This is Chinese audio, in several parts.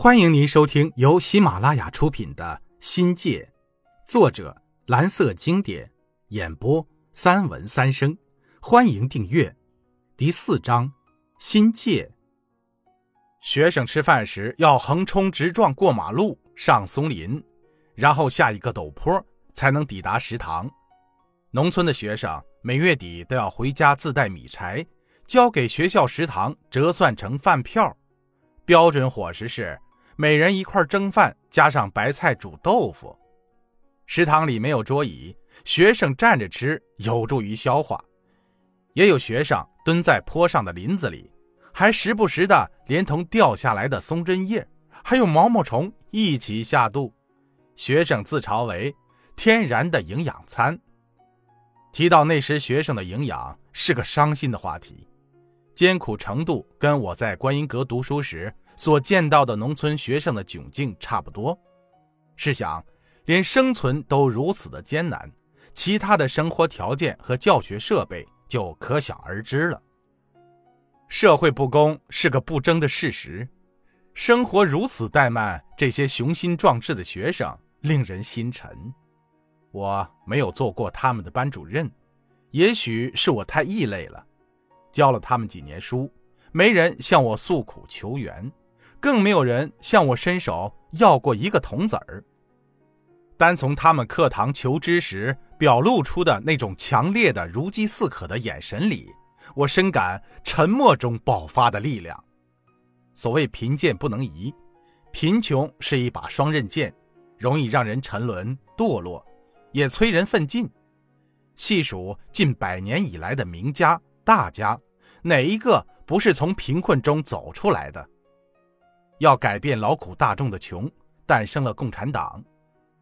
欢迎您收听由喜马拉雅出品的《新界》，作者蓝色经典，演播三文三生。欢迎订阅。第四章：心界。学生吃饭时要横冲直撞过马路、上松林，然后下一个陡坡才能抵达食堂。农村的学生每月底都要回家自带米柴，交给学校食堂折算成饭票。标准伙食是。每人一块蒸饭，加上白菜煮豆腐。食堂里没有桌椅，学生站着吃有助于消化。也有学生蹲在坡上的林子里，还时不时的连同掉下来的松针叶，还有毛毛虫一起下肚。学生自嘲为天然的营养餐。提到那时学生的营养，是个伤心的话题。艰苦程度跟我在观音阁读书时。所见到的农村学生的窘境差不多。试想，连生存都如此的艰难，其他的生活条件和教学设备就可想而知了。社会不公是个不争的事实，生活如此怠慢，这些雄心壮志的学生令人心沉。我没有做过他们的班主任，也许是我太异类了。教了他们几年书，没人向我诉苦求援。更没有人向我伸手要过一个铜子儿。单从他们课堂求知时表露出的那种强烈的如饥似渴的眼神里，我深感沉默中爆发的力量。所谓贫贱不能移，贫穷是一把双刃剑，容易让人沉沦堕落，也催人奋进。细数近百年以来的名家大家，哪一个不是从贫困中走出来的？要改变劳苦大众的穷，诞生了共产党；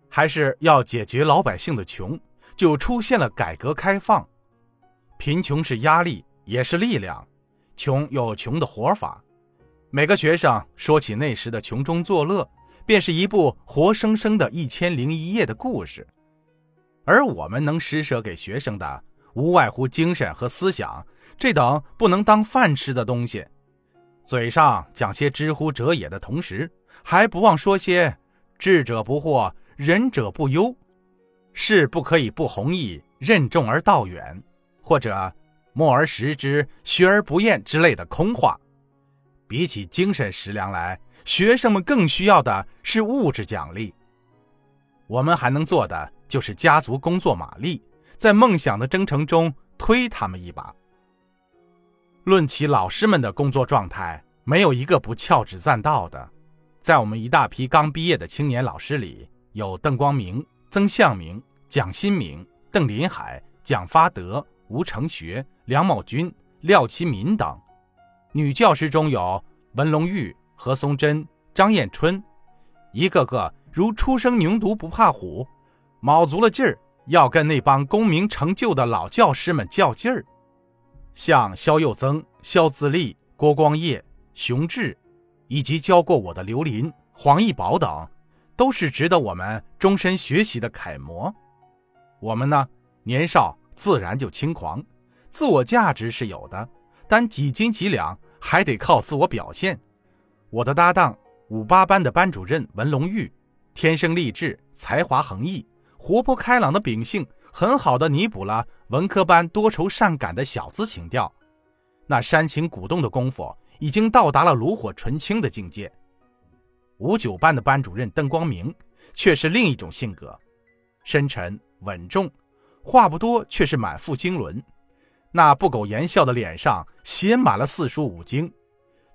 还是要解决老百姓的穷，就出现了改革开放。贫穷是压力，也是力量。穷有穷的活法。每个学生说起那时的穷中作乐，便是一部活生生的一千零一夜的故事。而我们能施舍给学生的，无外乎精神和思想这等不能当饭吃的东西。嘴上讲些知乎者也的同时，还不忘说些智者不惑，仁者不忧，事不可以不弘毅，任重而道远，或者默而识之，学而不厌之类的空话。比起精神食粮来，学生们更需要的是物质奖励。我们还能做的就是家族工作马力，在梦想的征程中推他们一把。论起老师们的工作状态，没有一个不翘指赞道的。在我们一大批刚毕业的青年老师里，有邓光明、曾向明、蒋新明、邓林海、蒋发德、吴成学、梁茂军、廖其民等；女教师中有文龙玉、何松珍、张艳春，一个个如初生牛犊不怕虎，卯足了劲儿要跟那帮功名成就的老教师们较劲儿。像肖幼增、肖自立、郭光业、熊志，以及教过我的刘林、黄义宝等，都是值得我们终身学习的楷模。我们呢，年少自然就轻狂，自我价值是有的，但几斤几两还得靠自我表现。我的搭档五八班的班主任文龙玉，天生丽质，才华横溢，活泼开朗的秉性。很好的弥补了文科班多愁善感的小资情调，那煽情鼓动的功夫已经到达了炉火纯青的境界。五九班的班主任邓光明却是另一种性格，深沉稳重，话不多却是满腹经纶，那不苟言笑的脸上写满了四书五经，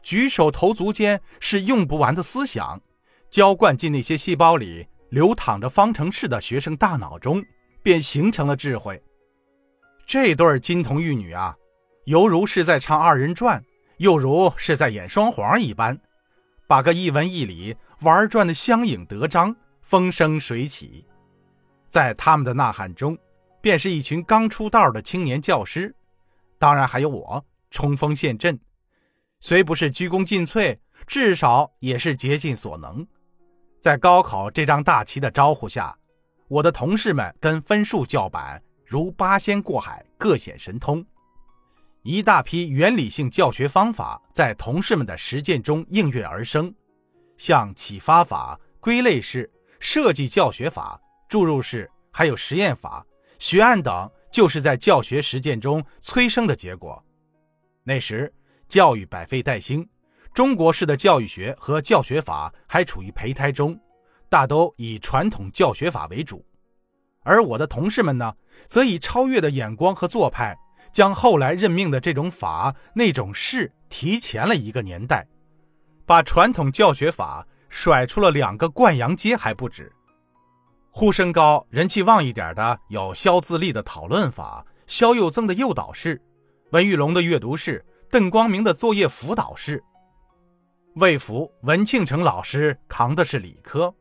举手投足间是用不完的思想，浇灌进那些细胞里流淌着方程式的学生大脑中。便形成了智慧。这对金童玉女啊，犹如是在唱二人转，又如是在演双簧一般，把个一文一理玩转的相影得张，风生水起。在他们的呐喊中，便是一群刚出道的青年教师，当然还有我冲锋陷阵，虽不是鞠躬尽瘁，至少也是竭尽所能。在高考这张大旗的招呼下。我的同事们跟分数叫板，如八仙过海，各显神通。一大批原理性教学方法在同事们的实践中应运而生，像启发法、归类式、设计教学法、注入式，还有实验法、学案等，就是在教学实践中催生的结果。那时，教育百废待兴，中国式的教育学和教学法还处于胚胎中，大都以传统教学法为主。而我的同事们呢，则以超越的眼光和做派，将后来任命的这种法、那种事提前了一个年代，把传统教学法甩出了两个灌阳街还不止。呼声高、人气旺一点的有肖自立的讨论法、肖幼增的诱导式、文玉龙的阅读式、邓光明的作业辅导式。魏福、文庆成老师扛的是理科，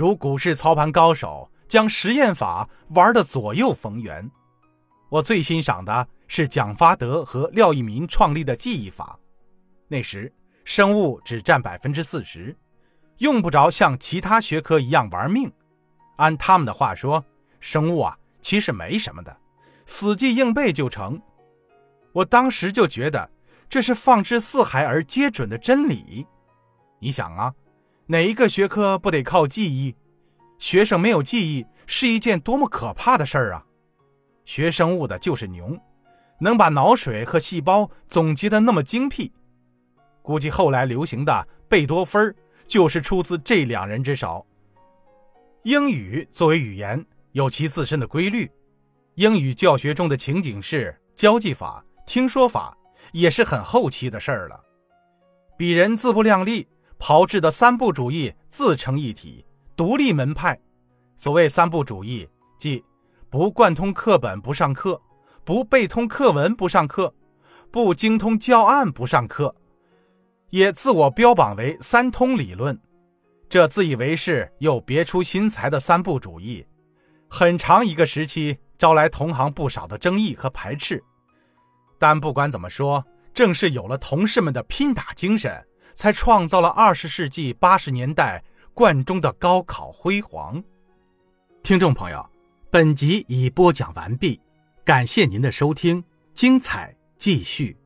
如股市操盘高手。将实验法玩得左右逢源。我最欣赏的是蒋发德和廖一民创立的记忆法。那时生物只占百分之四十，用不着像其他学科一样玩命。按他们的话说，生物啊其实没什么的，死记硬背就成。我当时就觉得这是放之四海而皆准的真理。你想啊，哪一个学科不得靠记忆？学生没有记忆是一件多么可怕的事儿啊！学生物的就是牛，能把脑水和细胞总结的那么精辟。估计后来流行的贝多芬就是出自这两人之手。英语作为语言有其自身的规律，英语教学中的情景式、交际法、听说法也是很后期的事儿了。鄙人自不量力，炮制的三部主义自成一体。独立门派，所谓三不主义，即不贯通课本不上课，不背通课文不上课，不精通教案不上课，也自我标榜为三通理论。这自以为是又别出心裁的三不主义，很长一个时期招来同行不少的争议和排斥。但不管怎么说，正是有了同事们的拼打精神，才创造了二十世纪八十年代。贯中的高考辉煌，听众朋友，本集已播讲完毕，感谢您的收听，精彩继续。